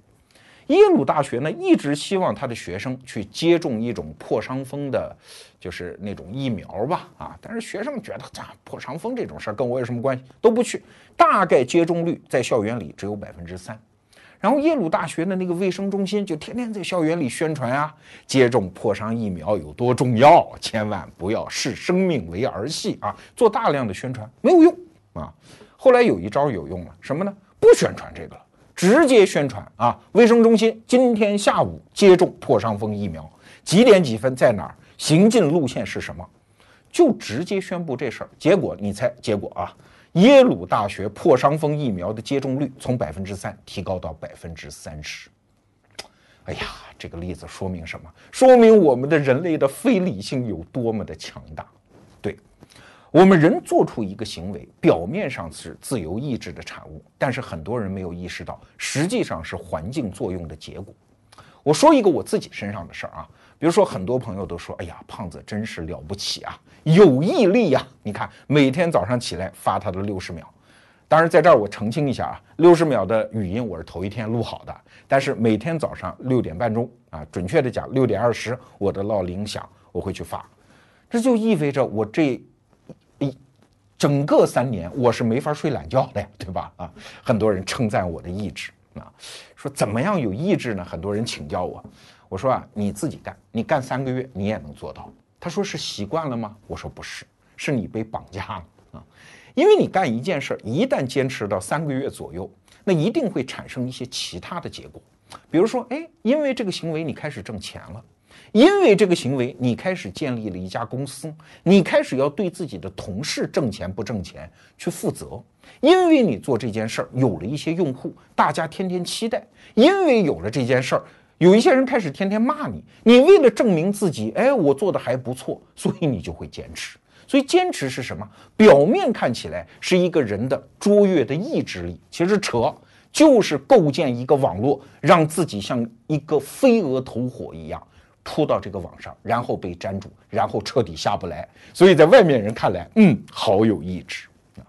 耶鲁大学呢，一直希望他的学生去接种一种破伤风的，就是那种疫苗吧，啊，但是学生觉得这破伤风这种事儿跟我有什么关系，都不去。大概接种率在校园里只有百分之三。然后耶鲁大学的那个卫生中心就天天在校园里宣传啊，接种破伤疫苗有多重要，千万不要视生命为儿戏啊，做大量的宣传没有用啊。后来有一招有用了，什么呢？不宣传这个了，直接宣传啊，卫生中心今天下午接种破伤风疫苗，几点几分在哪儿，行进路线是什么，就直接宣布这事儿。结果你猜结果啊？耶鲁大学破伤风疫苗的接种率从百分之三提高到百分之三十。哎呀，这个例子说明什么？说明我们的人类的非理性有多么的强大。我们人做出一个行为，表面上是自由意志的产物，但是很多人没有意识到，实际上是环境作用的结果。我说一个我自己身上的事儿啊。比如说，很多朋友都说：“哎呀，胖子真是了不起啊，有毅力呀！你看，每天早上起来发他的六十秒。当然，在这儿我澄清一下啊，六十秒的语音我是头一天录好的，但是每天早上六点半钟啊，准确的讲六点二十，我的闹铃响，我会去发。这就意味着我这整个三年我是没法睡懒觉的呀，对吧？啊，很多人称赞我的意志啊，说怎么样有意志呢？很多人请教我。我说啊，你自己干，你干三个月，你也能做到。他说是习惯了吗？我说不是，是你被绑架了啊。因为你干一件事儿，一旦坚持到三个月左右，那一定会产生一些其他的结果。比如说，哎，因为这个行为你开始挣钱了，因为这个行为你开始建立了一家公司，你开始要对自己的同事挣钱不挣钱去负责。因为你做这件事儿有了一些用户，大家天天期待。因为有了这件事儿。有一些人开始天天骂你，你为了证明自己，哎，我做的还不错，所以你就会坚持。所以坚持是什么？表面看起来是一个人的卓越的意志力，其实扯，就是构建一个网络，让自己像一个飞蛾投火一样扑到这个网上，然后被粘住，然后彻底下不来。所以在外面人看来，嗯，好有意志啊。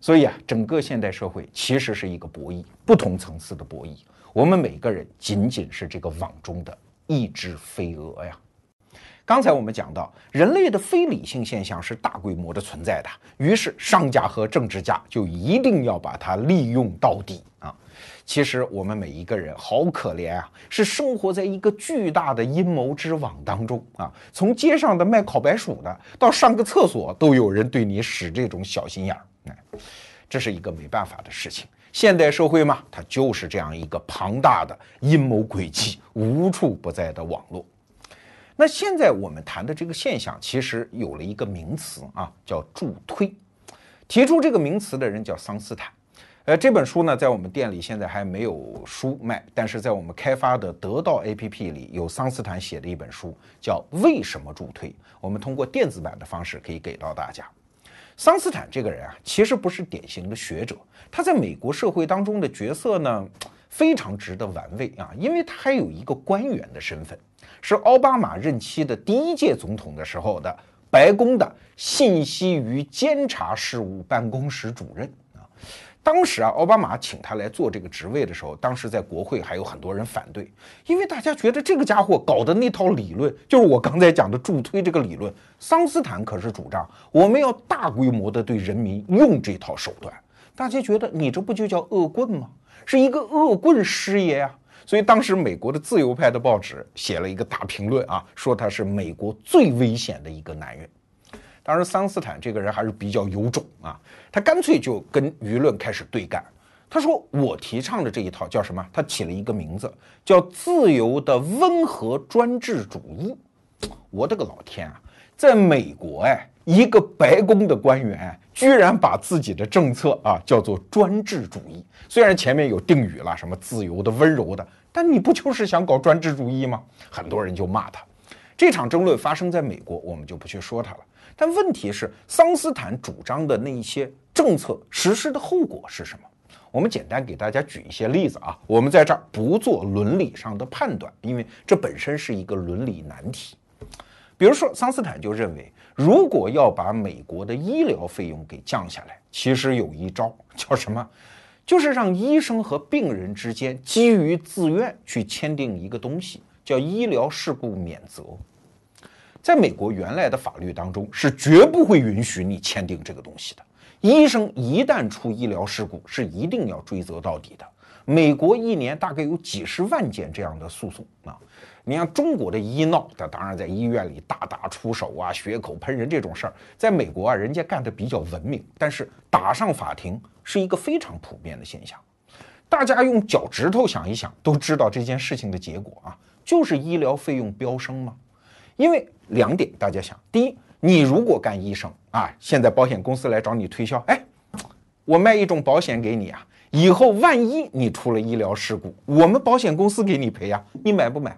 所以啊，整个现代社会其实是一个博弈，不同层次的博弈。我们每个人仅仅是这个网中的一只飞蛾呀。刚才我们讲到，人类的非理性现象是大规模的存在的，于是商家和政治家就一定要把它利用到底。其实我们每一个人好可怜啊，是生活在一个巨大的阴谋之网当中啊。从街上的卖烤白薯的，到上个厕所都有人对你使这种小心眼儿，哎，这是一个没办法的事情。现代社会嘛，它就是这样一个庞大的阴谋诡计、无处不在的网络。那现在我们谈的这个现象，其实有了一个名词啊，叫助推。提出这个名词的人叫桑斯坦。呃，这本书呢，在我们店里现在还没有书卖，但是在我们开发的得到 APP 里有桑斯坦写的一本书，叫《为什么助推》。我们通过电子版的方式可以给到大家。桑斯坦这个人啊，其实不是典型的学者，他在美国社会当中的角色呢，非常值得玩味啊，因为他还有一个官员的身份，是奥巴马任期的第一届总统的时候的白宫的信息与监察事务办公室主任。当时啊，奥巴马请他来做这个职位的时候，当时在国会还有很多人反对，因为大家觉得这个家伙搞的那套理论，就是我刚才讲的助推这个理论。桑斯坦可是主张我们要大规模的对人民用这套手段，大家觉得你这不就叫恶棍吗？是一个恶棍师爷啊！所以当时美国的自由派的报纸写了一个大评论啊，说他是美国最危险的一个男人。当时桑斯坦这个人还是比较有种啊，他干脆就跟舆论开始对干。他说：“我提倡的这一套叫什么？他起了一个名字，叫自由的温和专制主义。”我的个老天啊！在美国，哎，一个白宫的官员居然把自己的政策啊叫做专制主义。虽然前面有定语了，什么自由的、温柔的，但你不就是想搞专制主义吗？很多人就骂他。这场争论发生在美国，我们就不去说他了。但问题是，桑斯坦主张的那一些政策实施的后果是什么？我们简单给大家举一些例子啊。我们在这儿不做伦理上的判断，因为这本身是一个伦理难题。比如说，桑斯坦就认为，如果要把美国的医疗费用给降下来，其实有一招叫什么？就是让医生和病人之间基于自愿去签订一个东西，叫医疗事故免责。在美国原来的法律当中，是绝不会允许你签订这个东西的。医生一旦出医疗事故，是一定要追责到底的。美国一年大概有几十万件这样的诉讼啊。你像中国的医闹，那当然在医院里大打出手啊、血口喷人这种事儿，在美国啊，人家干的比较文明。但是打上法庭是一个非常普遍的现象。大家用脚趾头想一想，都知道这件事情的结果啊，就是医疗费用飙升吗？因为两点，大家想：第一，你如果干医生啊，现在保险公司来找你推销，哎，我卖一种保险给你啊，以后万一你出了医疗事故，我们保险公司给你赔呀，你买不买？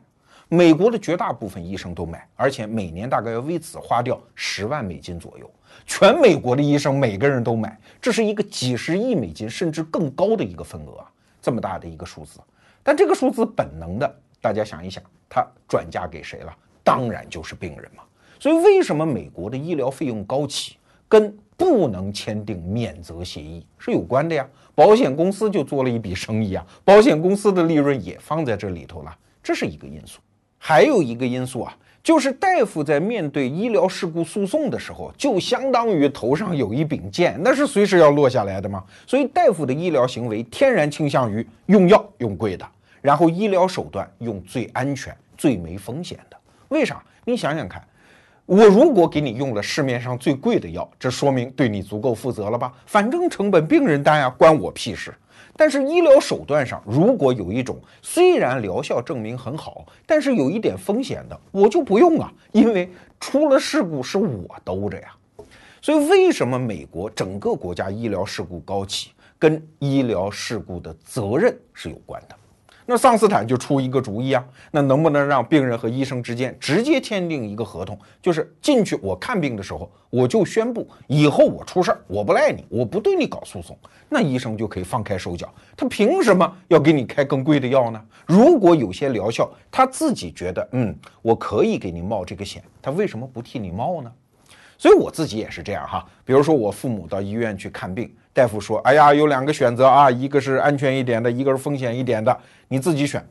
美国的绝大部分医生都买，而且每年大概要为此花掉十万美金左右。全美国的医生每个人都买，这是一个几十亿美金甚至更高的一个份额啊！这么大的一个数字，但这个数字本能的，大家想一想，它转嫁给谁了？当然就是病人嘛。所以为什么美国的医疗费用高企，跟不能签订免责协议是有关的呀？保险公司就做了一笔生意啊，保险公司的利润也放在这里头了，这是一个因素。还有一个因素啊，就是大夫在面对医疗事故诉讼的时候，就相当于头上有一柄剑，那是随时要落下来的嘛。所以大夫的医疗行为天然倾向于用药用贵的，然后医疗手段用最安全、最没风险的。为啥？你想想看，我如果给你用了市面上最贵的药，这说明对你足够负责了吧？反正成本病人担呀，关我屁事。但是医疗手段上，如果有一种虽然疗效证明很好，但是有一点风险的，我就不用啊，因为出了事故是我兜着呀。所以为什么美国整个国家医疗事故高起，跟医疗事故的责任是有关的？那桑斯坦就出一个主意啊，那能不能让病人和医生之间直接签订一个合同，就是进去我看病的时候，我就宣布以后我出事儿，我不赖你，我不对你搞诉讼，那医生就可以放开手脚，他凭什么要给你开更贵的药呢？如果有些疗效他自己觉得，嗯，我可以给你冒这个险，他为什么不替你冒呢？所以我自己也是这样哈，比如说我父母到医院去看病。大夫说：“哎呀，有两个选择啊，一个是安全一点的，一个是风险一点的，你自己选。”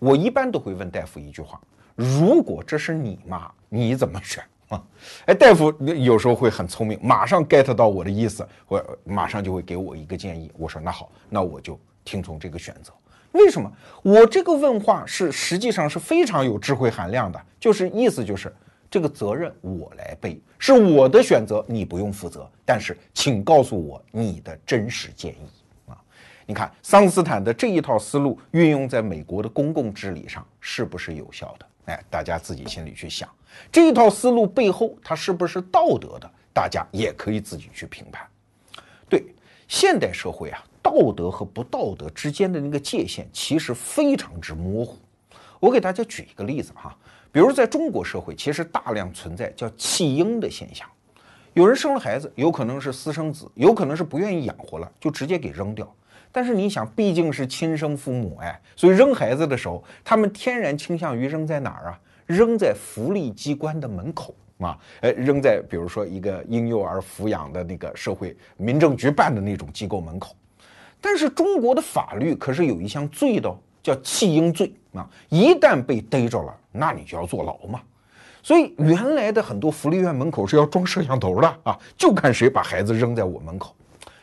我一般都会问大夫一句话：“如果这是你妈，你怎么选啊？” 哎，大夫有时候会很聪明，马上 get 到我的意思，我马上就会给我一个建议。我说：“那好，那我就听从这个选择。”为什么？我这个问话是实际上是非常有智慧含量的，就是意思就是。这个责任我来背，是我的选择，你不用负责。但是，请告诉我你的真实建议啊！你看，桑斯坦的这一套思路运用在美国的公共治理上是不是有效的？哎，大家自己心里去想，这一套思路背后它是不是道德的？大家也可以自己去评判。对，现代社会啊，道德和不道德之间的那个界限其实非常之模糊。我给大家举一个例子哈。比如在中国社会，其实大量存在叫弃婴的现象。有人生了孩子，有可能是私生子，有可能是不愿意养活了，就直接给扔掉。但是你想，毕竟是亲生父母，哎，所以扔孩子的时候，他们天然倾向于扔在哪儿啊？扔在福利机关的门口啊，呃，扔在比如说一个婴幼儿抚养的那个社会民政局办的那种机构门口。但是中国的法律可是有一项罪的。叫弃婴罪啊！一旦被逮着了，那你就要坐牢嘛。所以原来的很多福利院门口是要装摄像头的啊，就看谁把孩子扔在我门口。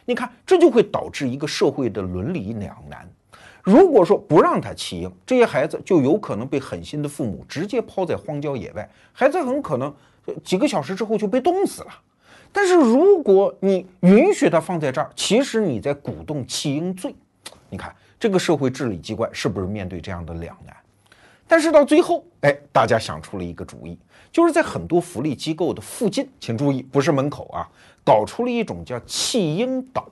你看，这就会导致一个社会的伦理两难。如果说不让他弃婴，这些孩子就有可能被狠心的父母直接抛在荒郊野外，孩子很可能几个小时之后就被冻死了。但是如果你允许他放在这儿，其实你在鼓动弃婴罪。你看。这个社会治理机关是不是面对这样的两难？但是到最后，哎，大家想出了一个主意，就是在很多福利机构的附近，请注意，不是门口啊，搞出了一种叫弃婴岛，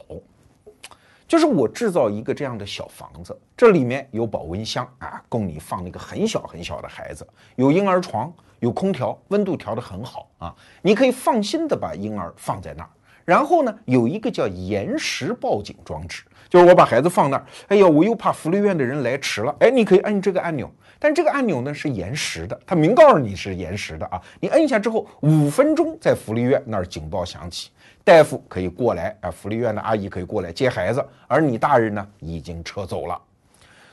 就是我制造一个这样的小房子，这里面有保温箱啊，供你放那个很小很小的孩子，有婴儿床，有空调，温度调得很好啊，你可以放心的把婴儿放在那儿。然后呢，有一个叫延时报警装置，就是我把孩子放那儿，哎呦，我又怕福利院的人来迟了，哎，你可以按这个按钮，但这个按钮呢是延时的，他明告诉你是延时的啊，你摁下之后，五分钟在福利院那儿警报响起，大夫可以过来啊，福利院的阿姨可以过来接孩子，而你大人呢已经撤走了。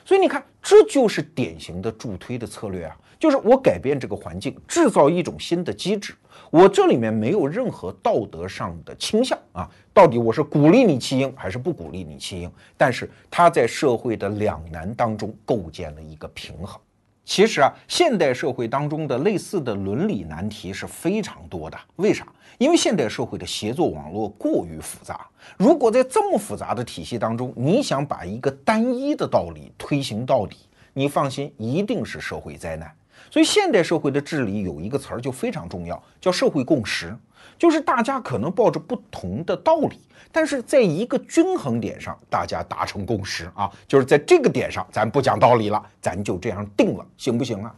所以你看，这就是典型的助推的策略啊，就是我改变这个环境，制造一种新的机制。我这里面没有任何道德上的倾向啊，到底我是鼓励你弃婴还是不鼓励你弃婴？但是他在社会的两难当中构建了一个平衡。其实啊，现代社会当中的类似的伦理难题是非常多的。为啥？因为现代社会的协作网络过于复杂。如果在这么复杂的体系当中，你想把一个单一的道理推行到底，你放心，一定是社会灾难。所以，现代社会的治理有一个词儿就非常重要，叫社会共识，就是大家可能抱着不同的道理，但是在一个均衡点上，大家达成共识啊，就是在这个点上，咱不讲道理了，咱就这样定了，行不行啊？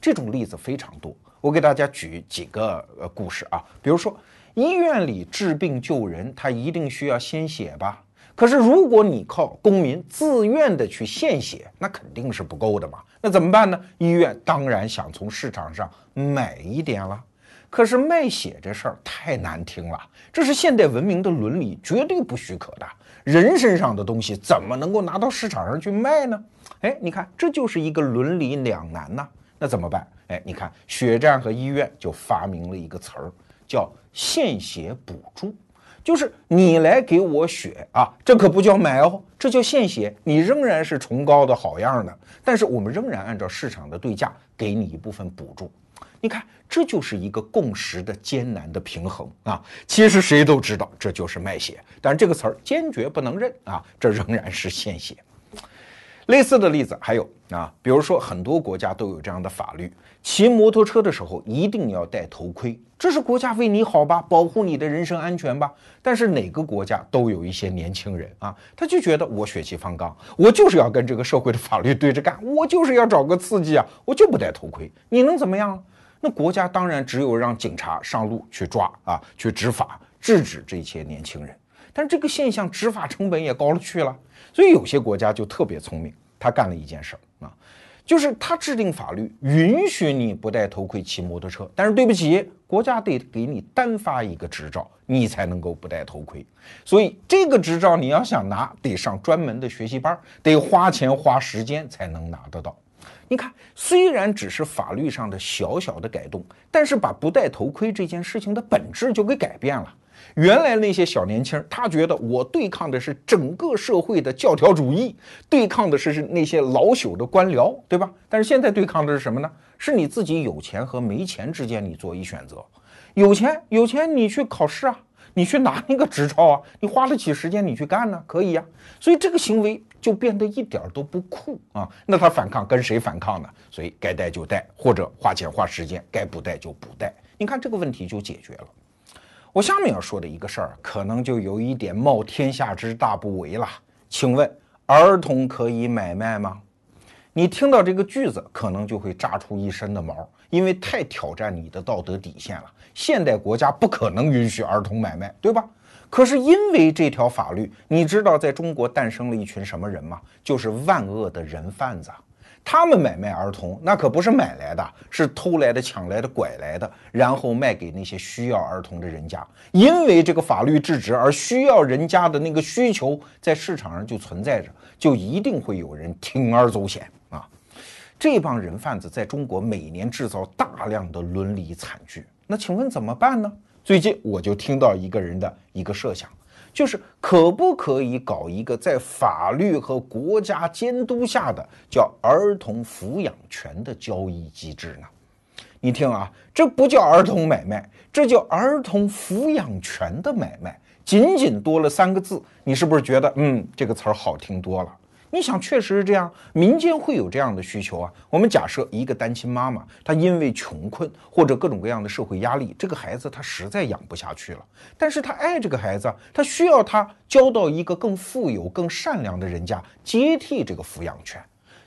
这种例子非常多，我给大家举几个呃故事啊，比如说医院里治病救人，他一定需要献血吧？可是如果你靠公民自愿的去献血，那肯定是不够的嘛。那怎么办呢？医院当然想从市场上买一点了。可是卖血这事儿太难听了，这是现代文明的伦理绝对不许可的。人身上的东西怎么能够拿到市场上去卖呢？哎，你看，这就是一个伦理两难呐。那怎么办？哎，你看，血站和医院就发明了一个词儿，叫献血补助。就是你来给我血啊，这可不叫买哦，这叫献血。你仍然是崇高的好样的，但是我们仍然按照市场的对价给你一部分补助。你看，这就是一个共识的艰难的平衡啊。其实谁都知道这就是卖血，但是这个词儿坚决不能认啊，这仍然是献血。类似的例子还有啊，比如说很多国家都有这样的法律，骑摩托车的时候一定要戴头盔。这是国家为你好吧，保护你的人身安全吧。但是哪个国家都有一些年轻人啊，他就觉得我血气方刚，我就是要跟这个社会的法律对着干，我就是要找个刺激啊，我就不戴头盔，你能怎么样？那国家当然只有让警察上路去抓啊，去执法，制止这些年轻人。但这个现象执法成本也高了去了，所以有些国家就特别聪明，他干了一件事儿啊。就是他制定法律允许你不戴头盔骑摩托车，但是对不起，国家得给你单发一个执照，你才能够不戴头盔。所以这个执照你要想拿，得上专门的学习班，得花钱花时间才能拿得到。你看，虽然只是法律上的小小的改动，但是把不戴头盔这件事情的本质就给改变了。原来那些小年轻，他觉得我对抗的是整个社会的教条主义，对抗的是那些老朽的官僚，对吧？但是现在对抗的是什么呢？是你自己有钱和没钱之间，你做一选择。有钱，有钱，你去考试啊，你去拿那个执照啊，你花得起时间，你去干呢，可以呀。所以这个行为就变得一点都不酷啊。那他反抗跟谁反抗呢？所以该带就带，或者花钱花时间，该不带就不带。你看这个问题就解决了。我下面要说的一个事儿，可能就有一点冒天下之大不韪了。请问，儿童可以买卖吗？你听到这个句子，可能就会炸出一身的毛，因为太挑战你的道德底线了。现代国家不可能允许儿童买卖，对吧？可是因为这条法律，你知道在中国诞生了一群什么人吗？就是万恶的人贩子。他们买卖儿童，那可不是买来的，是偷来的、抢来的、拐来的，然后卖给那些需要儿童的人家。因为这个法律制止，而需要人家的那个需求在市场上就存在着，就一定会有人铤而走险啊！这帮人贩子在中国每年制造大量的伦理惨剧，那请问怎么办呢？最近我就听到一个人的一个设想。就是可不可以搞一个在法律和国家监督下的叫儿童抚养权的交易机制呢？你听啊，这不叫儿童买卖，这叫儿童抚养权的买卖，仅仅多了三个字，你是不是觉得嗯这个词儿好听多了？你想，确实是这样，民间会有这样的需求啊。我们假设一个单亲妈妈，她因为穷困或者各种各样的社会压力，这个孩子她实在养不下去了，但是她爱这个孩子，她需要他交到一个更富有、更善良的人家接替这个抚养权，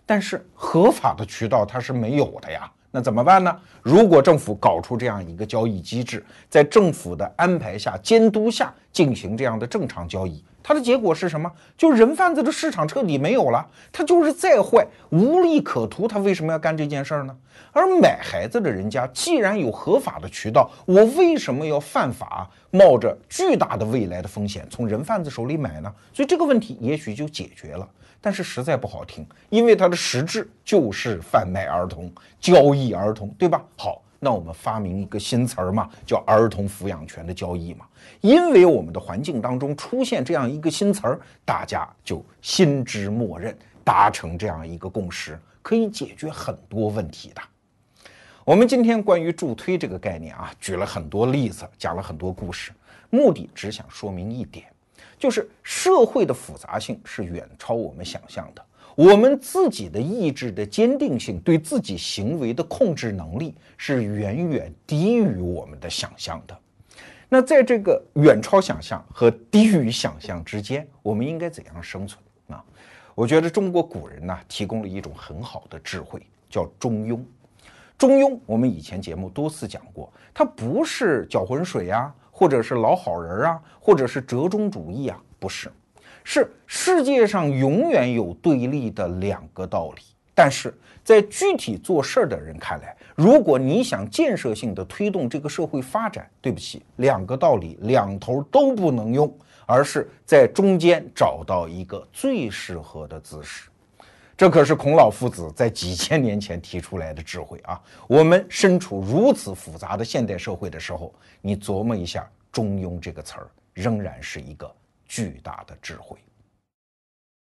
但是合法的渠道它是没有的呀。那怎么办呢？如果政府搞出这样一个交易机制，在政府的安排下、监督下进行这样的正常交易。它的结果是什么？就人贩子的市场彻底没有了。他就是再坏，无利可图，他为什么要干这件事儿呢？而买孩子的人家既然有合法的渠道，我为什么要犯法，冒着巨大的未来的风险从人贩子手里买呢？所以这个问题也许就解决了。但是实在不好听，因为它的实质就是贩卖儿童、交易儿童，对吧？好，那我们发明一个新词儿嘛，叫儿童抚养权的交易嘛。因为我们的环境当中出现这样一个新词儿，大家就心知默认，达成这样一个共识，可以解决很多问题的。我们今天关于助推这个概念啊，举了很多例子，讲了很多故事，目的只想说明一点。就是社会的复杂性是远超我们想象的，我们自己的意志的坚定性，对自己行为的控制能力是远远低于我们的想象的。那在这个远超想象和低于想象之间，我们应该怎样生存啊？我觉得中国古人呢提供了一种很好的智慧，叫中庸。中庸，我们以前节目多次讲过，它不是搅浑水啊。或者是老好人啊，或者是折中主义啊，不是，是世界上永远有对立的两个道理。但是在具体做事儿的人看来，如果你想建设性的推动这个社会发展，对不起，两个道理两头都不能用，而是在中间找到一个最适合的姿势。这可是孔老夫子在几千年前提出来的智慧啊！我们身处如此复杂的现代社会的时候，你琢磨一下“中庸”这个词儿，仍然是一个巨大的智慧。